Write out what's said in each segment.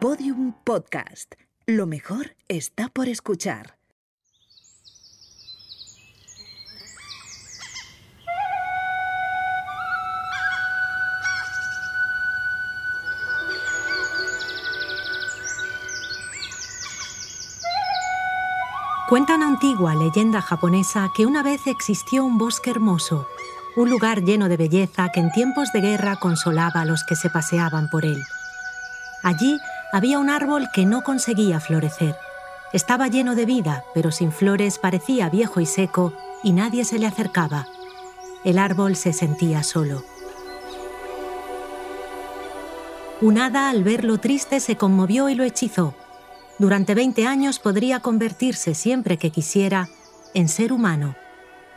Podium Podcast. Lo mejor está por escuchar. Cuenta una antigua leyenda japonesa que una vez existió un bosque hermoso, un lugar lleno de belleza que en tiempos de guerra consolaba a los que se paseaban por él. Allí había un árbol que no conseguía florecer. Estaba lleno de vida, pero sin flores parecía viejo y seco y nadie se le acercaba. El árbol se sentía solo. Un hada al verlo triste se conmovió y lo hechizó. Durante 20 años podría convertirse siempre que quisiera en ser humano.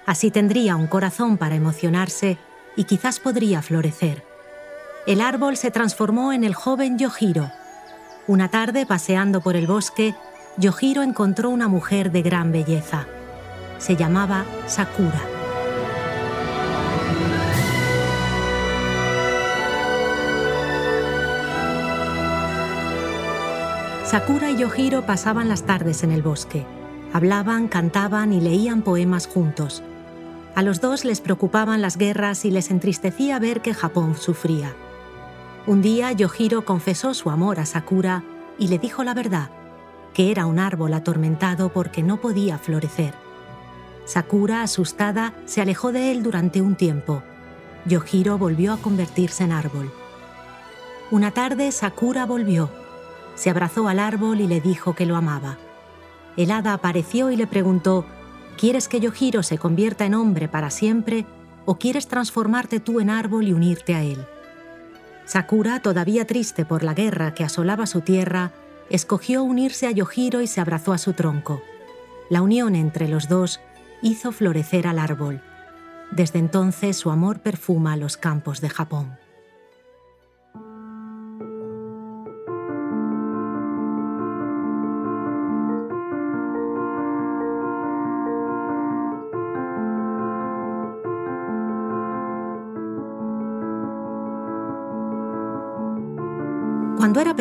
Así tendría un corazón para emocionarse y quizás podría florecer. El árbol se transformó en el joven Yojiro. Una tarde, paseando por el bosque, Yojiro encontró una mujer de gran belleza. Se llamaba Sakura. Sakura y Yojiro pasaban las tardes en el bosque. Hablaban, cantaban y leían poemas juntos. A los dos les preocupaban las guerras y les entristecía ver que Japón sufría. Un día Yojiro confesó su amor a Sakura y le dijo la verdad, que era un árbol atormentado porque no podía florecer. Sakura, asustada, se alejó de él durante un tiempo. Yojiro volvió a convertirse en árbol. Una tarde Sakura volvió se abrazó al árbol y le dijo que lo amaba. El hada apareció y le preguntó, ¿quieres que Yojiro se convierta en hombre para siempre o quieres transformarte tú en árbol y unirte a él? Sakura, todavía triste por la guerra que asolaba su tierra, escogió unirse a Yojiro y se abrazó a su tronco. La unión entre los dos hizo florecer al árbol. Desde entonces su amor perfuma los campos de Japón. '"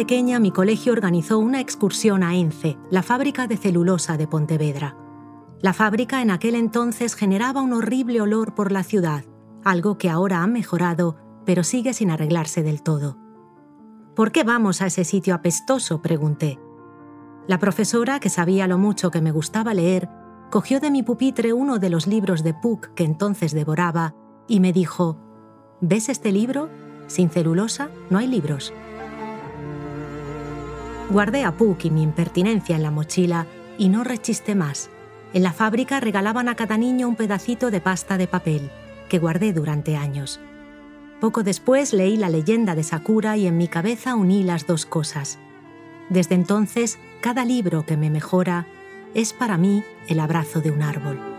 pequeña, mi colegio organizó una excursión a ENCE, la fábrica de celulosa de Pontevedra. La fábrica en aquel entonces generaba un horrible olor por la ciudad, algo que ahora ha mejorado, pero sigue sin arreglarse del todo. ¿Por qué vamos a ese sitio apestoso? pregunté. La profesora, que sabía lo mucho que me gustaba leer, cogió de mi pupitre uno de los libros de Puck que entonces devoraba y me dijo, ¿ves este libro? Sin celulosa no hay libros. Guardé a Puck y mi impertinencia en la mochila y no rechisté más. En la fábrica regalaban a cada niño un pedacito de pasta de papel, que guardé durante años. Poco después leí la leyenda de Sakura y en mi cabeza uní las dos cosas. Desde entonces, cada libro que me mejora es para mí el abrazo de un árbol.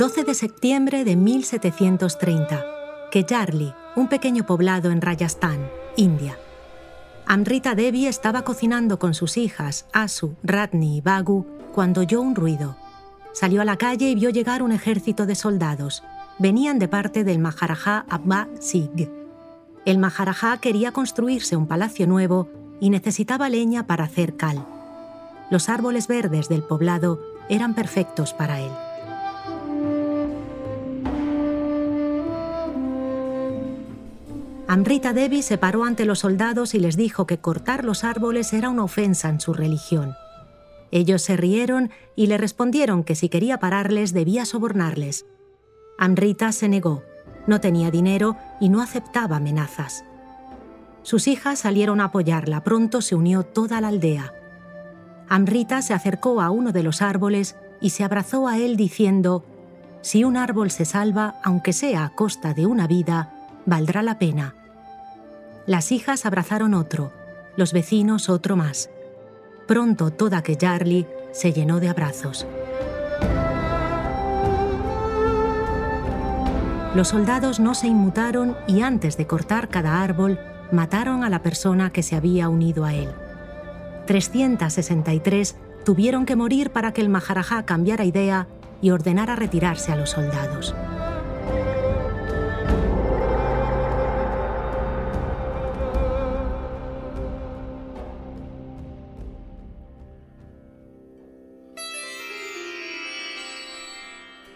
...12 de septiembre de 1730... ...Kejarli, un pequeño poblado en Rajasthan, India. Amrita Devi estaba cocinando con sus hijas, Asu, Ratni y Bagu, cuando oyó un ruido. Salió a la calle y vio llegar un ejército de soldados. Venían de parte del Maharaja Abba Sig. El Maharaja quería construirse un palacio nuevo y necesitaba leña para hacer cal. Los árboles verdes del poblado eran perfectos para él. Amrita Devi se paró ante los soldados y les dijo que cortar los árboles era una ofensa en su religión. Ellos se rieron y le respondieron que si quería pararles debía sobornarles. Amrita se negó, no tenía dinero y no aceptaba amenazas. Sus hijas salieron a apoyarla, pronto se unió toda la aldea. Amrita se acercó a uno de los árboles y se abrazó a él diciendo, Si un árbol se salva, aunque sea a costa de una vida, valdrá la pena. Las hijas abrazaron otro, los vecinos otro más. Pronto toda Kellarli se llenó de abrazos. Los soldados no se inmutaron y antes de cortar cada árbol, mataron a la persona que se había unido a él. 363 tuvieron que morir para que el Maharajá cambiara idea y ordenara retirarse a los soldados.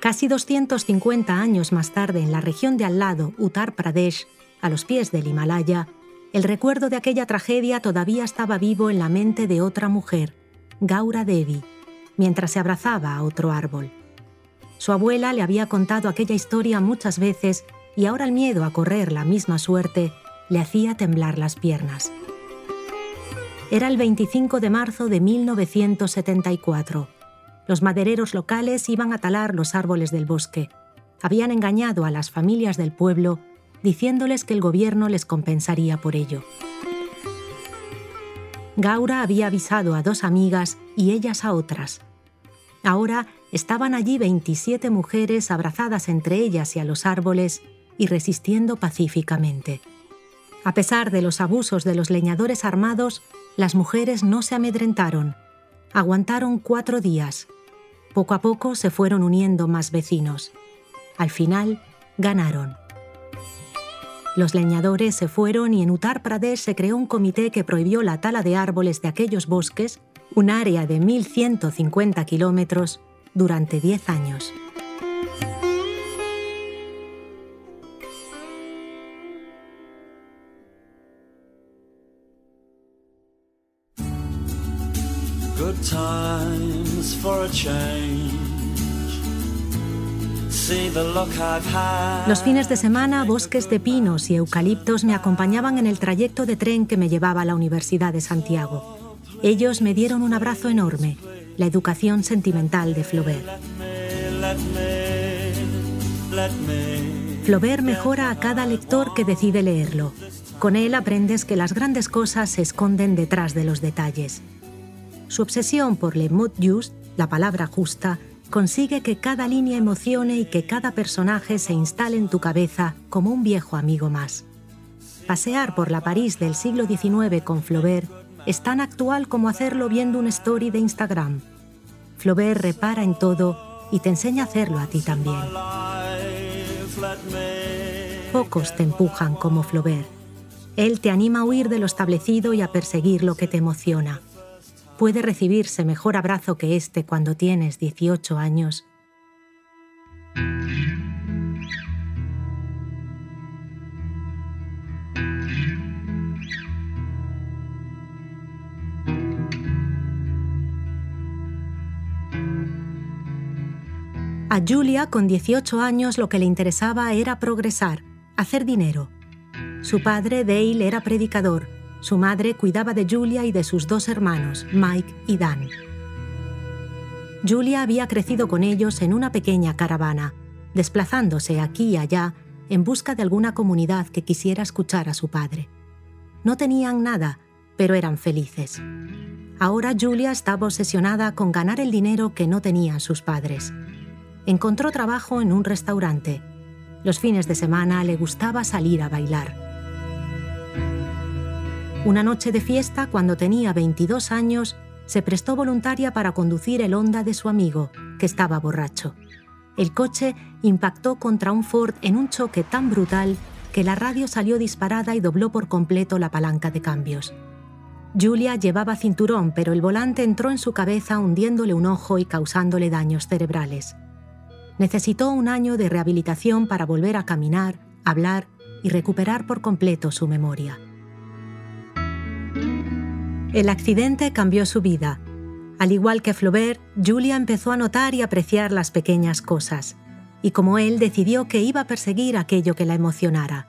Casi 250 años más tarde, en la región de al lado, Uttar Pradesh, a los pies del Himalaya, el recuerdo de aquella tragedia todavía estaba vivo en la mente de otra mujer, Gaura Devi, mientras se abrazaba a otro árbol. Su abuela le había contado aquella historia muchas veces y ahora el miedo a correr la misma suerte le hacía temblar las piernas. Era el 25 de marzo de 1974. Los madereros locales iban a talar los árboles del bosque. Habían engañado a las familias del pueblo diciéndoles que el gobierno les compensaría por ello. Gaura había avisado a dos amigas y ellas a otras. Ahora estaban allí 27 mujeres abrazadas entre ellas y a los árboles y resistiendo pacíficamente. A pesar de los abusos de los leñadores armados, las mujeres no se amedrentaron. Aguantaron cuatro días. Poco a poco se fueron uniendo más vecinos. Al final, ganaron. Los leñadores se fueron y en Uttar Pradesh se creó un comité que prohibió la tala de árboles de aquellos bosques, un área de 1.150 kilómetros, durante 10 años. Times for a change. Los fines de semana, bosques de pinos y eucaliptos me acompañaban en el trayecto de tren que me llevaba a la Universidad de Santiago. Ellos me dieron un abrazo enorme, la educación sentimental de Flaubert. Flaubert mejora a cada lector que decide leerlo. Con él aprendes que las grandes cosas se esconden detrás de los detalles. Su obsesión por le mot juste, la palabra justa, consigue que cada línea emocione y que cada personaje se instale en tu cabeza como un viejo amigo más. Pasear por la París del siglo XIX con Flaubert es tan actual como hacerlo viendo un story de Instagram. Flaubert repara en todo y te enseña a hacerlo a ti también. Pocos te empujan como Flaubert. Él te anima a huir de lo establecido y a perseguir lo que te emociona puede recibirse mejor abrazo que este cuando tienes 18 años. A Julia, con 18 años, lo que le interesaba era progresar, hacer dinero. Su padre, Dale, era predicador su madre cuidaba de Julia y de sus dos hermanos, Mike y Dan. Julia había crecido con ellos en una pequeña caravana, desplazándose aquí y allá en busca de alguna comunidad que quisiera escuchar a su padre. No tenían nada, pero eran felices. Ahora Julia estaba obsesionada con ganar el dinero que no tenían sus padres. Encontró trabajo en un restaurante. Los fines de semana le gustaba salir a bailar. Una noche de fiesta, cuando tenía 22 años, se prestó voluntaria para conducir el Honda de su amigo, que estaba borracho. El coche impactó contra un Ford en un choque tan brutal que la radio salió disparada y dobló por completo la palanca de cambios. Julia llevaba cinturón, pero el volante entró en su cabeza hundiéndole un ojo y causándole daños cerebrales. Necesitó un año de rehabilitación para volver a caminar, hablar y recuperar por completo su memoria. El accidente cambió su vida. Al igual que Flaubert, Julia empezó a notar y apreciar las pequeñas cosas, y como él decidió que iba a perseguir aquello que la emocionara.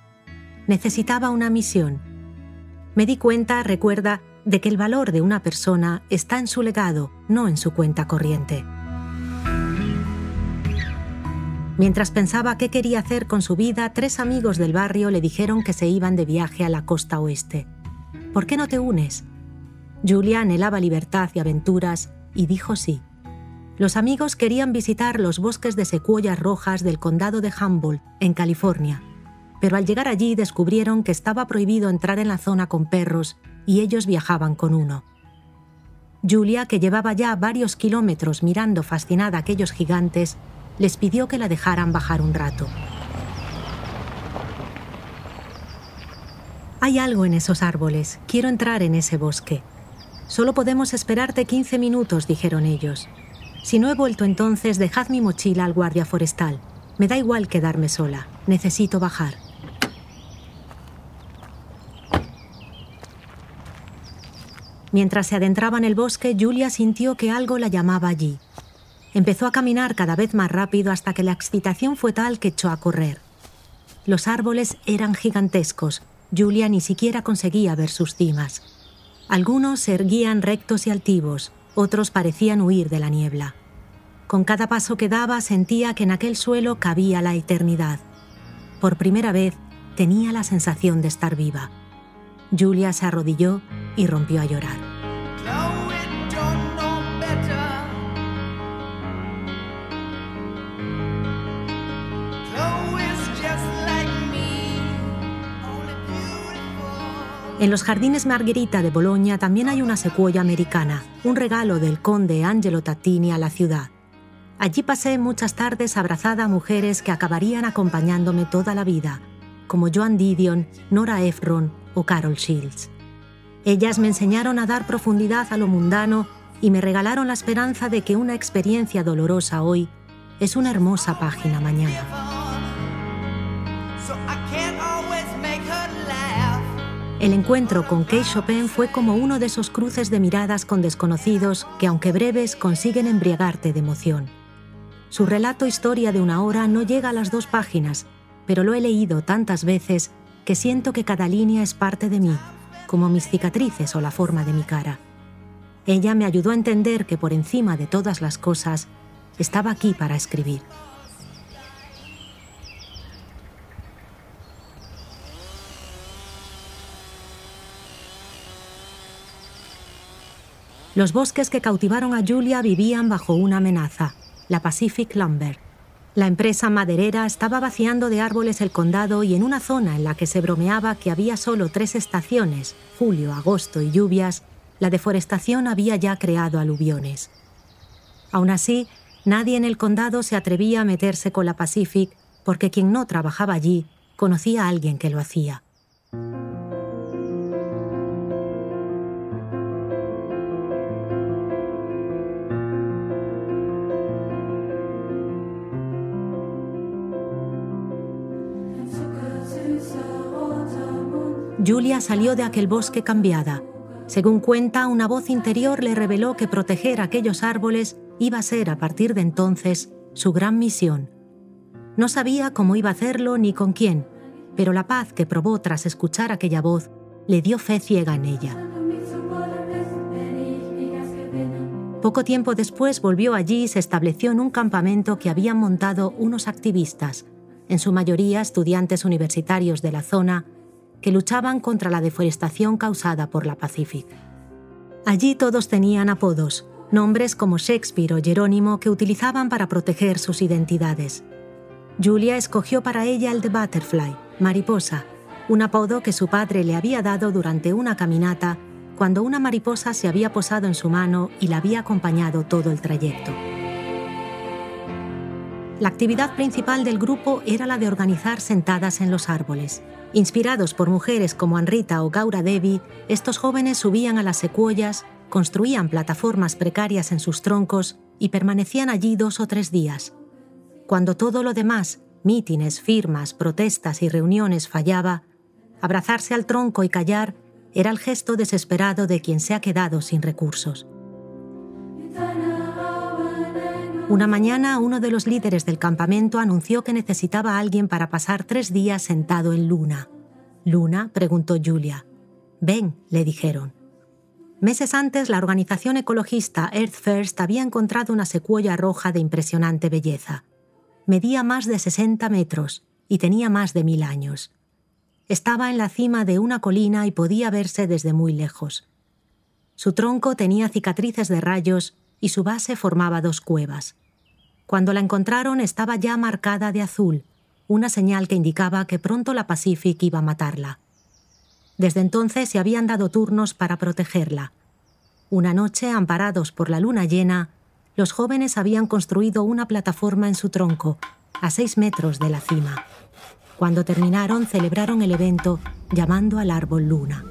Necesitaba una misión. Me di cuenta, recuerda, de que el valor de una persona está en su legado, no en su cuenta corriente. Mientras pensaba qué quería hacer con su vida, tres amigos del barrio le dijeron que se iban de viaje a la costa oeste. ¿Por qué no te unes? Julia anhelaba libertad y aventuras y dijo sí. Los amigos querían visitar los bosques de secuoyas rojas del condado de Humboldt, en California, pero al llegar allí descubrieron que estaba prohibido entrar en la zona con perros y ellos viajaban con uno. Julia, que llevaba ya varios kilómetros mirando fascinada a aquellos gigantes, les pidió que la dejaran bajar un rato. Hay algo en esos árboles, quiero entrar en ese bosque. Solo podemos esperarte 15 minutos, dijeron ellos. Si no he vuelto entonces, dejad mi mochila al guardia forestal. Me da igual quedarme sola, necesito bajar. Mientras se adentraba en el bosque, Julia sintió que algo la llamaba allí. Empezó a caminar cada vez más rápido hasta que la excitación fue tal que echó a correr. Los árboles eran gigantescos. Julia ni siquiera conseguía ver sus cimas. Algunos se erguían rectos y altivos, otros parecían huir de la niebla. Con cada paso que daba sentía que en aquel suelo cabía la eternidad. Por primera vez tenía la sensación de estar viva. Julia se arrodilló y rompió a llorar. En los jardines Margherita de Bolonia también hay una secuoya americana, un regalo del conde Angelo Tattini a la ciudad. Allí pasé muchas tardes abrazada a mujeres que acabarían acompañándome toda la vida, como Joan Didion, Nora Ephron o Carol Shields. Ellas me enseñaron a dar profundidad a lo mundano y me regalaron la esperanza de que una experiencia dolorosa hoy es una hermosa página mañana. El encuentro con Kate Chopin fue como uno de esos cruces de miradas con desconocidos que, aunque breves, consiguen embriagarte de emoción. Su relato Historia de una hora no llega a las dos páginas, pero lo he leído tantas veces que siento que cada línea es parte de mí, como mis cicatrices o la forma de mi cara. Ella me ayudó a entender que por encima de todas las cosas, estaba aquí para escribir. Los bosques que cautivaron a Julia vivían bajo una amenaza, la Pacific Lumber. La empresa maderera estaba vaciando de árboles el condado y en una zona en la que se bromeaba que había solo tres estaciones, julio, agosto y lluvias, la deforestación había ya creado aluviones. Aún así, nadie en el condado se atrevía a meterse con la Pacific porque quien no trabajaba allí conocía a alguien que lo hacía. Julia salió de aquel bosque cambiada. Según cuenta, una voz interior le reveló que proteger aquellos árboles iba a ser a partir de entonces su gran misión. No sabía cómo iba a hacerlo ni con quién, pero la paz que probó tras escuchar aquella voz le dio fe ciega en ella. Poco tiempo después volvió allí y se estableció en un campamento que habían montado unos activistas, en su mayoría estudiantes universitarios de la zona que luchaban contra la deforestación causada por la Pacific. Allí todos tenían apodos, nombres como Shakespeare o Jerónimo que utilizaban para proteger sus identidades. Julia escogió para ella el de Butterfly, mariposa, un apodo que su padre le había dado durante una caminata cuando una mariposa se había posado en su mano y la había acompañado todo el trayecto. La actividad principal del grupo era la de organizar sentadas en los árboles. Inspirados por mujeres como Anrita o Gaura Devi, estos jóvenes subían a las secuoyas, construían plataformas precarias en sus troncos y permanecían allí dos o tres días. Cuando todo lo demás, mítines, firmas, protestas y reuniones fallaba, abrazarse al tronco y callar era el gesto desesperado de quien se ha quedado sin recursos. Una mañana uno de los líderes del campamento anunció que necesitaba a alguien para pasar tres días sentado en Luna. ¿Luna? preguntó Julia. Ven, le dijeron. Meses antes, la organización ecologista Earth First había encontrado una secuoya roja de impresionante belleza. Medía más de 60 metros y tenía más de mil años. Estaba en la cima de una colina y podía verse desde muy lejos. Su tronco tenía cicatrices de rayos y su base formaba dos cuevas. Cuando la encontraron estaba ya marcada de azul, una señal que indicaba que pronto la Pacific iba a matarla. Desde entonces se habían dado turnos para protegerla. Una noche, amparados por la luna llena, los jóvenes habían construido una plataforma en su tronco, a seis metros de la cima. Cuando terminaron, celebraron el evento llamando al árbol luna.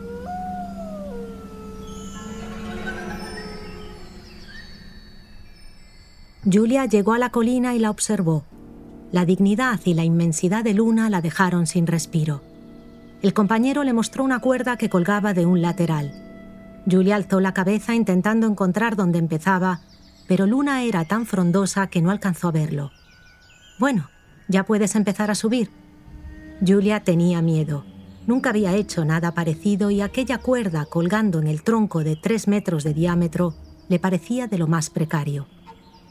Julia llegó a la colina y la observó. La dignidad y la inmensidad de Luna la dejaron sin respiro. El compañero le mostró una cuerda que colgaba de un lateral. Julia alzó la cabeza intentando encontrar dónde empezaba, pero Luna era tan frondosa que no alcanzó a verlo. Bueno, ya puedes empezar a subir. Julia tenía miedo. Nunca había hecho nada parecido y aquella cuerda colgando en el tronco de tres metros de diámetro le parecía de lo más precario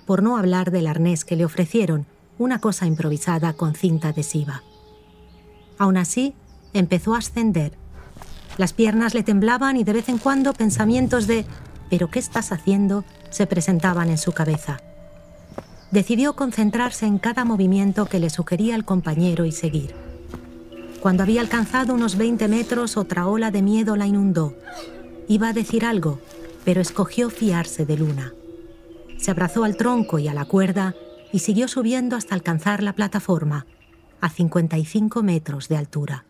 por no hablar del arnés que le ofrecieron, una cosa improvisada con cinta adhesiva. Aún así, empezó a ascender. Las piernas le temblaban y de vez en cuando pensamientos de ¿pero qué estás haciendo? se presentaban en su cabeza. Decidió concentrarse en cada movimiento que le sugería el compañero y seguir. Cuando había alcanzado unos 20 metros, otra ola de miedo la inundó. Iba a decir algo, pero escogió fiarse de Luna se abrazó al tronco y a la cuerda y siguió subiendo hasta alcanzar la plataforma, a 55 metros de altura.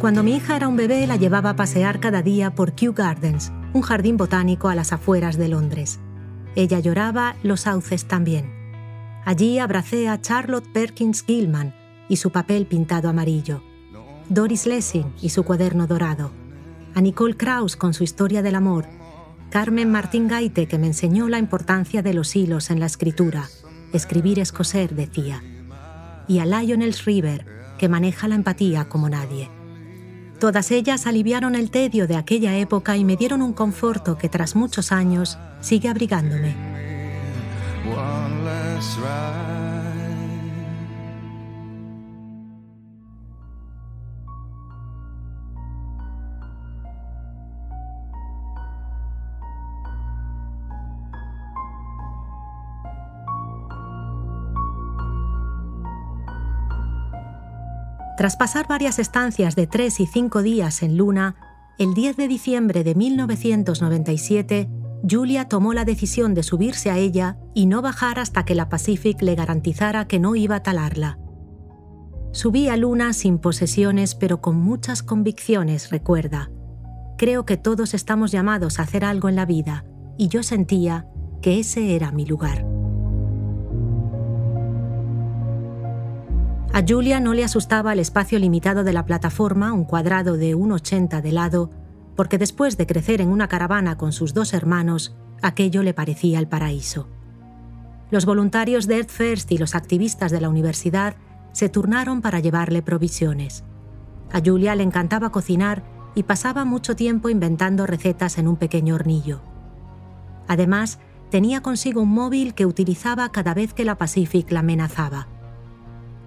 Cuando mi hija era un bebé la llevaba a pasear cada día por Kew Gardens, un jardín botánico a las afueras de Londres. Ella lloraba, los sauces también. Allí abracé a Charlotte Perkins Gilman y su papel pintado amarillo. Doris Lessing y su cuaderno dorado, a Nicole Kraus con su historia del amor, Carmen Martín Gaite que me enseñó la importancia de los hilos en la escritura, escribir es coser, decía, y a Lionel River que maneja la empatía como nadie. Todas ellas aliviaron el tedio de aquella época y me dieron un conforto que tras muchos años sigue abrigándome. Tras pasar varias estancias de tres y cinco días en Luna, el 10 de diciembre de 1997, Julia tomó la decisión de subirse a ella y no bajar hasta que la Pacific le garantizara que no iba a talarla. Subí a Luna sin posesiones pero con muchas convicciones, recuerda. Creo que todos estamos llamados a hacer algo en la vida y yo sentía que ese era mi lugar. A Julia no le asustaba el espacio limitado de la plataforma, un cuadrado de 1,80 de lado, porque después de crecer en una caravana con sus dos hermanos, aquello le parecía el paraíso. Los voluntarios de Earth First y los activistas de la universidad se turnaron para llevarle provisiones. A Julia le encantaba cocinar y pasaba mucho tiempo inventando recetas en un pequeño hornillo. Además, tenía consigo un móvil que utilizaba cada vez que la Pacific la amenazaba.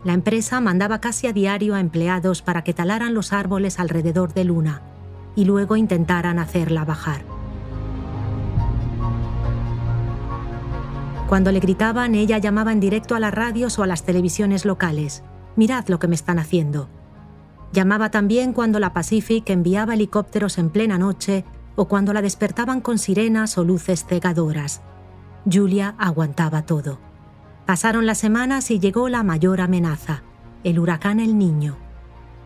La empresa mandaba casi a diario a empleados para que talaran los árboles alrededor de Luna y luego intentaran hacerla bajar. Cuando le gritaban, ella llamaba en directo a las radios o a las televisiones locales. Mirad lo que me están haciendo. Llamaba también cuando la Pacific enviaba helicópteros en plena noche o cuando la despertaban con sirenas o luces cegadoras. Julia aguantaba todo. Pasaron las semanas y llegó la mayor amenaza, el huracán El Niño.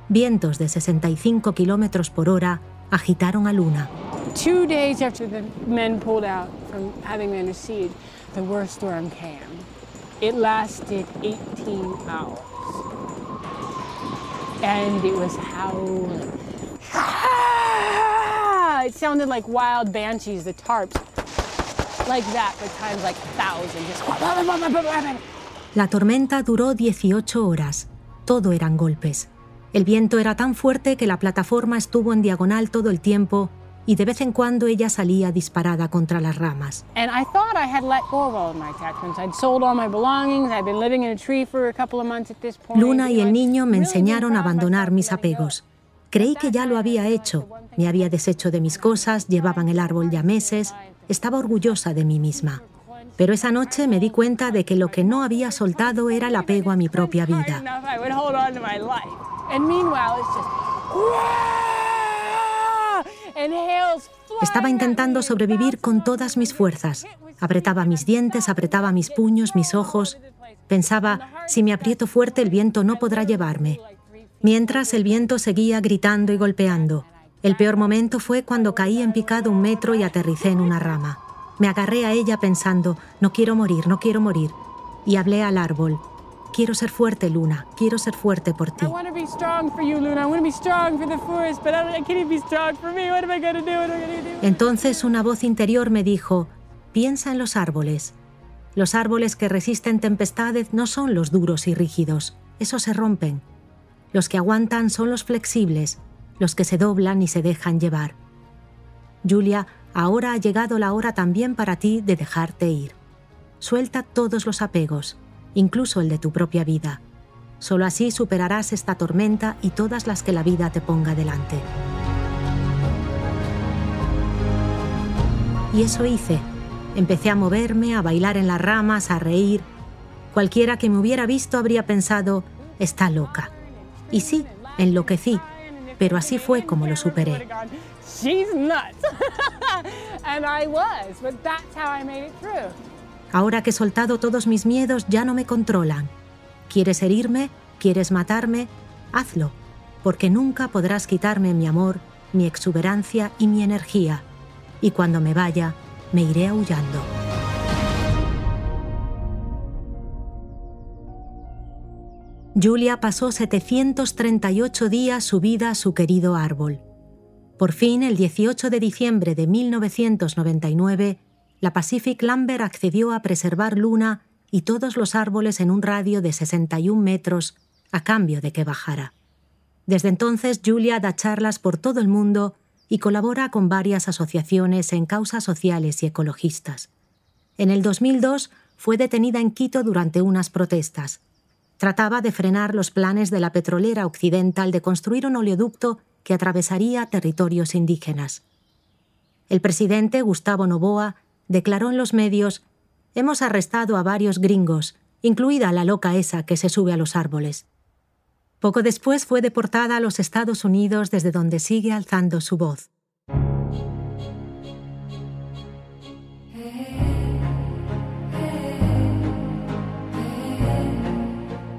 Vientos de 65 kilómetros por hora agitaron a Luna. Two days after the men pulled out from having been siege, the worst storm came. It lasted 18 hours. And it was howling. It sounded like wild banshees, the tarps la tormenta duró 18 horas. Todo eran golpes. El viento era tan fuerte que la plataforma estuvo en diagonal todo el tiempo y de vez en cuando ella salía disparada contra las ramas. Luna y el niño me enseñaron a abandonar mis apegos. Creí que ya lo había hecho. Me había deshecho de mis cosas, llevaban el árbol ya meses, estaba orgullosa de mí misma. Pero esa noche me di cuenta de que lo que no había soltado era el apego a mi propia vida. Estaba intentando sobrevivir con todas mis fuerzas. Apretaba mis dientes, apretaba mis puños, mis ojos. Pensaba, si me aprieto fuerte el viento no podrá llevarme. Mientras el viento seguía gritando y golpeando. El peor momento fue cuando caí en picado un metro y aterricé en una rama. Me agarré a ella pensando, no quiero morir, no quiero morir. Y hablé al árbol. Quiero ser fuerte, Luna, quiero ser fuerte por ti. Entonces una voz interior me dijo, piensa en los árboles. Los árboles que resisten tempestades no son los duros y rígidos, esos se rompen. Los que aguantan son los flexibles, los que se doblan y se dejan llevar. Julia, ahora ha llegado la hora también para ti de dejarte ir. Suelta todos los apegos, incluso el de tu propia vida. Solo así superarás esta tormenta y todas las que la vida te ponga delante. Y eso hice. Empecé a moverme, a bailar en las ramas, a reír. Cualquiera que me hubiera visto habría pensado, está loca. Y sí, enloquecí, pero así fue como lo superé. Ahora que he soltado todos mis miedos, ya no me controlan. ¿Quieres herirme? ¿Quieres matarme? Hazlo, porque nunca podrás quitarme mi amor, mi exuberancia y mi energía. Y cuando me vaya, me iré aullando. Julia pasó 738 días subida a su querido árbol. Por fin, el 18 de diciembre de 1999, la Pacific Lumber accedió a preservar Luna y todos los árboles en un radio de 61 metros a cambio de que bajara. Desde entonces, Julia da charlas por todo el mundo y colabora con varias asociaciones en causas sociales y ecologistas. En el 2002 fue detenida en Quito durante unas protestas. Trataba de frenar los planes de la petrolera occidental de construir un oleoducto que atravesaría territorios indígenas. El presidente Gustavo Noboa declaró en los medios Hemos arrestado a varios gringos, incluida la loca esa que se sube a los árboles. Poco después fue deportada a los Estados Unidos desde donde sigue alzando su voz.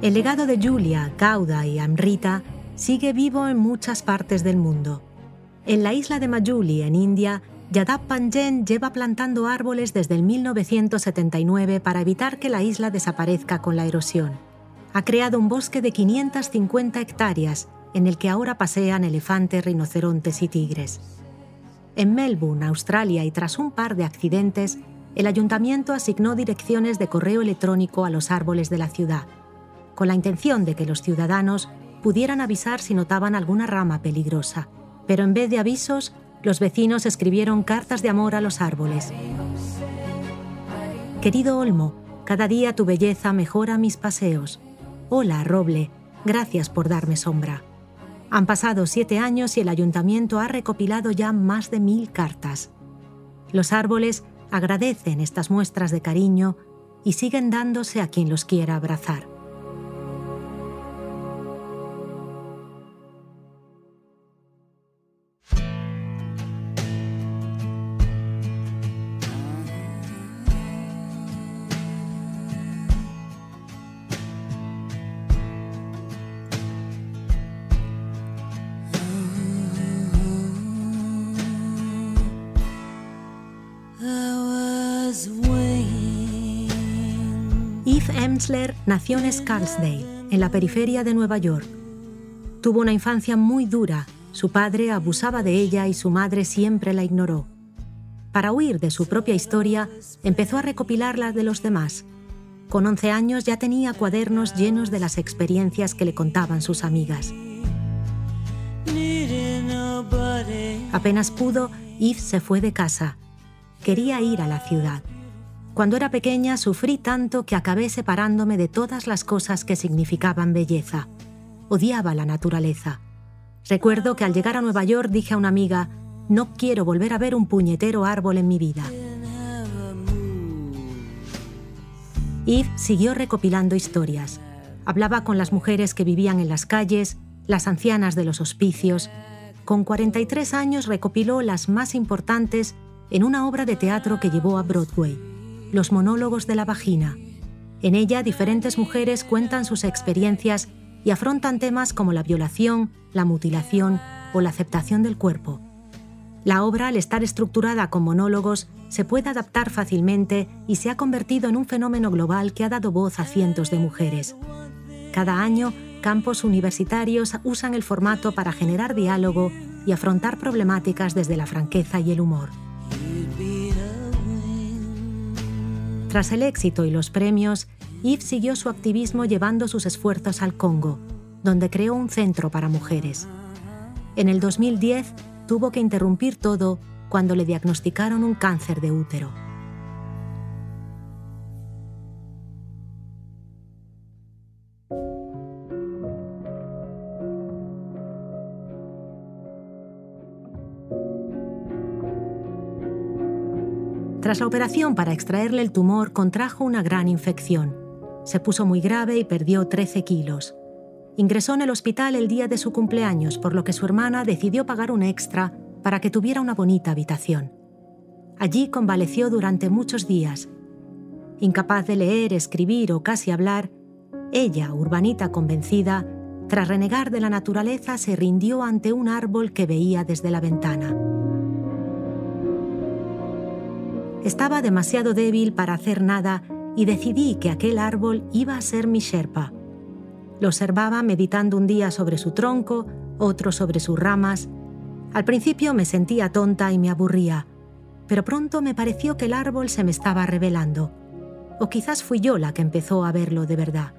El legado de Julia, Gauda y Amrita sigue vivo en muchas partes del mundo. En la isla de Majuli, en India, Yadav Panjen lleva plantando árboles desde el 1979 para evitar que la isla desaparezca con la erosión. Ha creado un bosque de 550 hectáreas en el que ahora pasean elefantes, rinocerontes y tigres. En Melbourne, Australia, y tras un par de accidentes, el ayuntamiento asignó direcciones de correo electrónico a los árboles de la ciudad, con la intención de que los ciudadanos pudieran avisar si notaban alguna rama peligrosa. Pero en vez de avisos, los vecinos escribieron cartas de amor a los árboles. Querido Olmo, cada día tu belleza mejora mis paseos. Hola, Roble, gracias por darme sombra. Han pasado siete años y el ayuntamiento ha recopilado ya más de mil cartas. Los árboles agradecen estas muestras de cariño y siguen dándose a quien los quiera abrazar. Emsler nació en Scarsdale, en la periferia de Nueva York. Tuvo una infancia muy dura. Su padre abusaba de ella y su madre siempre la ignoró. Para huir de su propia historia, empezó a recopilar las de los demás. Con 11 años ya tenía cuadernos llenos de las experiencias que le contaban sus amigas. Apenas pudo, Eve se fue de casa. Quería ir a la ciudad. Cuando era pequeña sufrí tanto que acabé separándome de todas las cosas que significaban belleza. Odiaba la naturaleza. Recuerdo que al llegar a Nueva York dije a una amiga, no quiero volver a ver un puñetero árbol en mi vida. Eve siguió recopilando historias. Hablaba con las mujeres que vivían en las calles, las ancianas de los hospicios. Con 43 años recopiló las más importantes en una obra de teatro que llevó a Broadway, Los monólogos de la vagina. En ella diferentes mujeres cuentan sus experiencias y afrontan temas como la violación, la mutilación o la aceptación del cuerpo. La obra, al estar estructurada con monólogos, se puede adaptar fácilmente y se ha convertido en un fenómeno global que ha dado voz a cientos de mujeres. Cada año, campos universitarios usan el formato para generar diálogo y afrontar problemáticas desde la franqueza y el humor. Tras el éxito y los premios, Yves siguió su activismo llevando sus esfuerzos al Congo, donde creó un centro para mujeres. En el 2010 tuvo que interrumpir todo cuando le diagnosticaron un cáncer de útero. Tras la operación para extraerle el tumor, contrajo una gran infección. Se puso muy grave y perdió 13 kilos. Ingresó en el hospital el día de su cumpleaños, por lo que su hermana decidió pagar un extra para que tuviera una bonita habitación. Allí convaleció durante muchos días. Incapaz de leer, escribir o casi hablar, ella, urbanita convencida, tras renegar de la naturaleza, se rindió ante un árbol que veía desde la ventana. Estaba demasiado débil para hacer nada y decidí que aquel árbol iba a ser mi Sherpa. Lo observaba meditando un día sobre su tronco, otro sobre sus ramas. Al principio me sentía tonta y me aburría, pero pronto me pareció que el árbol se me estaba revelando. O quizás fui yo la que empezó a verlo de verdad.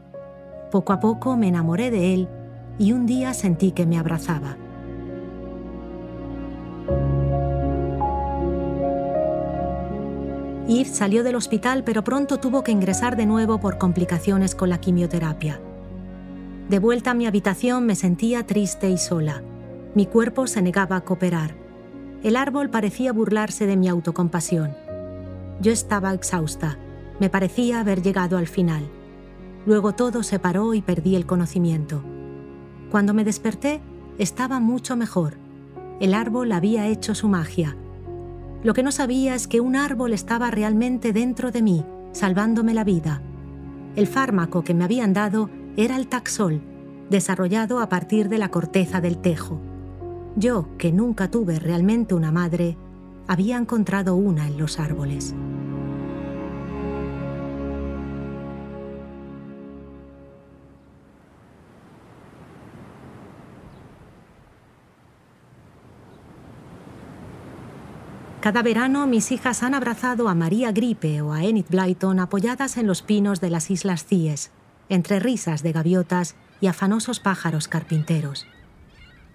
Poco a poco me enamoré de él y un día sentí que me abrazaba. Yves salió del hospital pero pronto tuvo que ingresar de nuevo por complicaciones con la quimioterapia. De vuelta a mi habitación me sentía triste y sola. Mi cuerpo se negaba a cooperar. El árbol parecía burlarse de mi autocompasión. Yo estaba exhausta. Me parecía haber llegado al final. Luego todo se paró y perdí el conocimiento. Cuando me desperté, estaba mucho mejor. El árbol había hecho su magia. Lo que no sabía es que un árbol estaba realmente dentro de mí, salvándome la vida. El fármaco que me habían dado era el taxol, desarrollado a partir de la corteza del tejo. Yo, que nunca tuve realmente una madre, había encontrado una en los árboles. Cada verano mis hijas han abrazado a María Gripe o a Enid Blyton apoyadas en los pinos de las Islas Cíes, entre risas de gaviotas y afanosos pájaros carpinteros.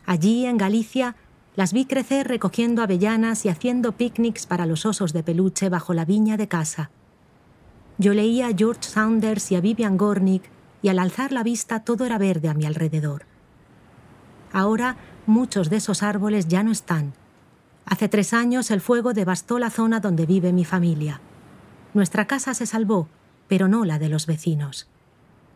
Allí, en Galicia, las vi crecer recogiendo avellanas y haciendo picnics para los osos de peluche bajo la viña de casa. Yo leía a George Saunders y a Vivian Gornick y al alzar la vista todo era verde a mi alrededor. Ahora muchos de esos árboles ya no están Hace tres años el fuego devastó la zona donde vive mi familia. Nuestra casa se salvó, pero no la de los vecinos.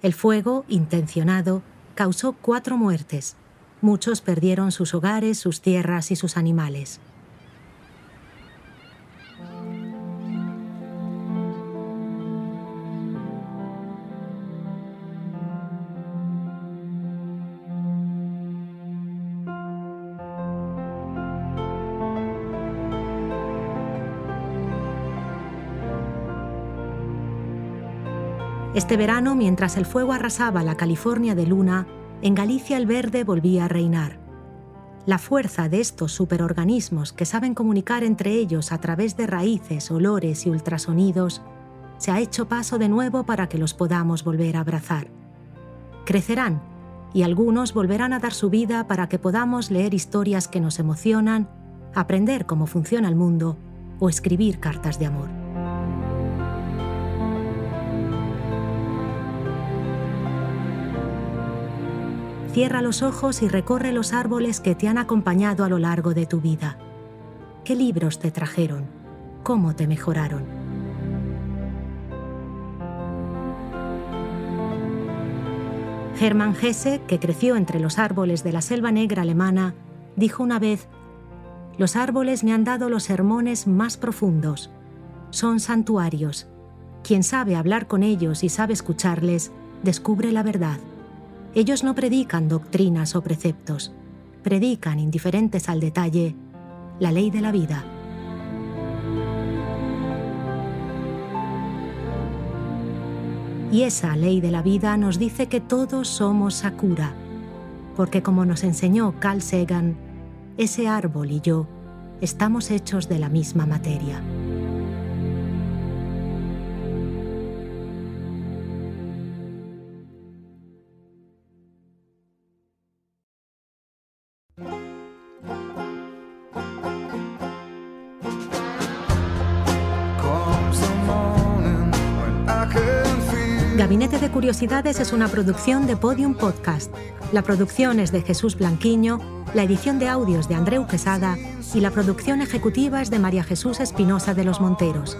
El fuego, intencionado, causó cuatro muertes. Muchos perdieron sus hogares, sus tierras y sus animales. Este verano, mientras el fuego arrasaba la California de luna, en Galicia el verde volvía a reinar. La fuerza de estos superorganismos que saben comunicar entre ellos a través de raíces, olores y ultrasonidos se ha hecho paso de nuevo para que los podamos volver a abrazar. Crecerán y algunos volverán a dar su vida para que podamos leer historias que nos emocionan, aprender cómo funciona el mundo o escribir cartas de amor. Cierra los ojos y recorre los árboles que te han acompañado a lo largo de tu vida. ¿Qué libros te trajeron? ¿Cómo te mejoraron? Hermann Hesse, que creció entre los árboles de la selva negra alemana, dijo una vez, Los árboles me han dado los sermones más profundos. Son santuarios. Quien sabe hablar con ellos y sabe escucharles, descubre la verdad. Ellos no predican doctrinas o preceptos, predican, indiferentes al detalle, la ley de la vida. Y esa ley de la vida nos dice que todos somos Sakura, porque como nos enseñó Carl Sagan, ese árbol y yo estamos hechos de la misma materia. Curiosidades es una producción de Podium Podcast. La producción es de Jesús Blanquiño, la edición de audios de Andreu Quesada y la producción ejecutiva es de María Jesús Espinosa de los Monteros.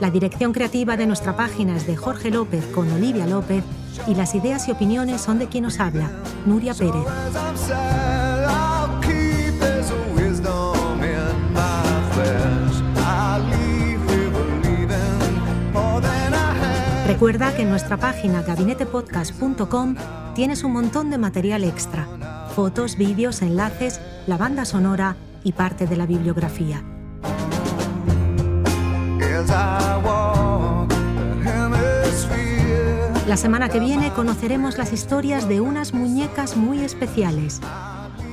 La dirección creativa de nuestra página es de Jorge López con Olivia López y las ideas y opiniones son de quien nos habla, Nuria Pérez. Recuerda que en nuestra página gabinetepodcast.com tienes un montón de material extra, fotos, vídeos, enlaces, la banda sonora y parte de la bibliografía. La semana que viene conoceremos las historias de unas muñecas muy especiales.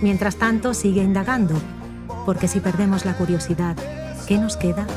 Mientras tanto, sigue indagando, porque si perdemos la curiosidad, ¿qué nos queda?